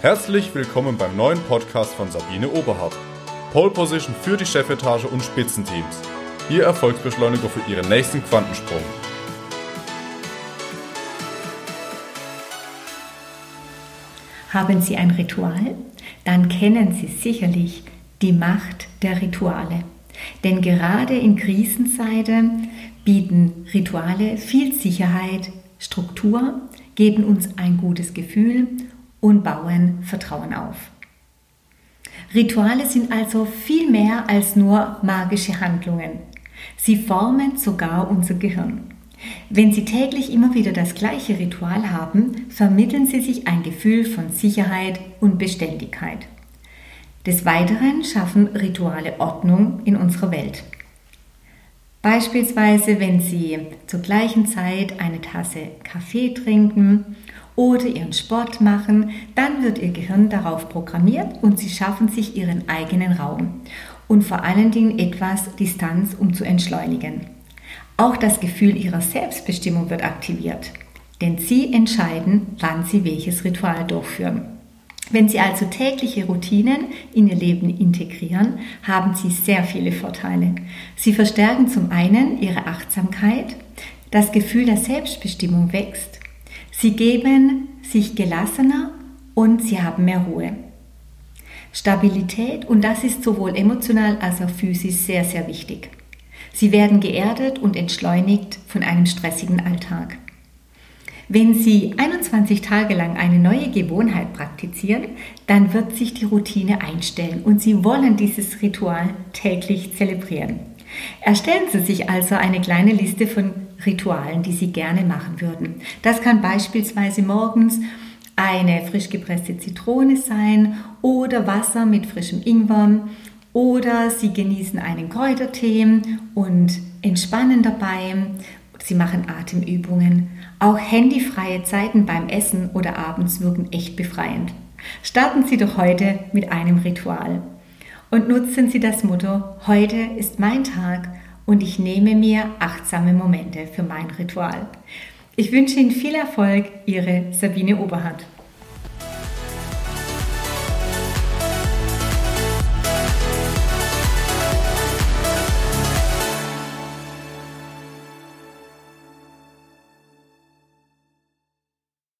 Herzlich willkommen beim neuen Podcast von Sabine Oberhardt. Pole Position für die Chefetage und Spitzenteams. Ihr Erfolgsbeschleuniger für Ihren nächsten Quantensprung. Haben Sie ein Ritual? Dann kennen Sie sicherlich die Macht der Rituale. Denn gerade in Krisenzeiten bieten Rituale viel Sicherheit, Struktur, geben uns ein gutes Gefühl und bauen Vertrauen auf. Rituale sind also viel mehr als nur magische Handlungen. Sie formen sogar unser Gehirn. Wenn Sie täglich immer wieder das gleiche Ritual haben, vermitteln Sie sich ein Gefühl von Sicherheit und Beständigkeit. Des Weiteren schaffen Rituale Ordnung in unserer Welt. Beispielsweise, wenn Sie zur gleichen Zeit eine Tasse Kaffee trinken oder Ihren Sport machen, dann wird Ihr Gehirn darauf programmiert und Sie schaffen sich Ihren eigenen Raum und vor allen Dingen etwas Distanz, um zu entschleunigen. Auch das Gefühl Ihrer Selbstbestimmung wird aktiviert, denn Sie entscheiden, wann Sie welches Ritual durchführen. Wenn Sie also tägliche Routinen in Ihr Leben integrieren, haben Sie sehr viele Vorteile. Sie verstärken zum einen Ihre Achtsamkeit, das Gefühl der Selbstbestimmung wächst, Sie geben sich gelassener und Sie haben mehr Ruhe. Stabilität, und das ist sowohl emotional als auch physisch sehr, sehr wichtig. Sie werden geerdet und entschleunigt von einem stressigen Alltag. Wenn Sie 21 Tage lang eine neue Gewohnheit praktizieren, dann wird sich die Routine einstellen und Sie wollen dieses Ritual täglich zelebrieren. Erstellen Sie sich also eine kleine Liste von Ritualen, die Sie gerne machen würden. Das kann beispielsweise morgens eine frisch gepresste Zitrone sein oder Wasser mit frischem Ingwer oder Sie genießen einen Kräutertee und entspannen dabei. Sie machen Atemübungen. Auch handyfreie Zeiten beim Essen oder abends wirken echt befreiend. Starten Sie doch heute mit einem Ritual und nutzen Sie das Motto, heute ist mein Tag und ich nehme mir achtsame Momente für mein Ritual. Ich wünsche Ihnen viel Erfolg, Ihre Sabine Oberhardt.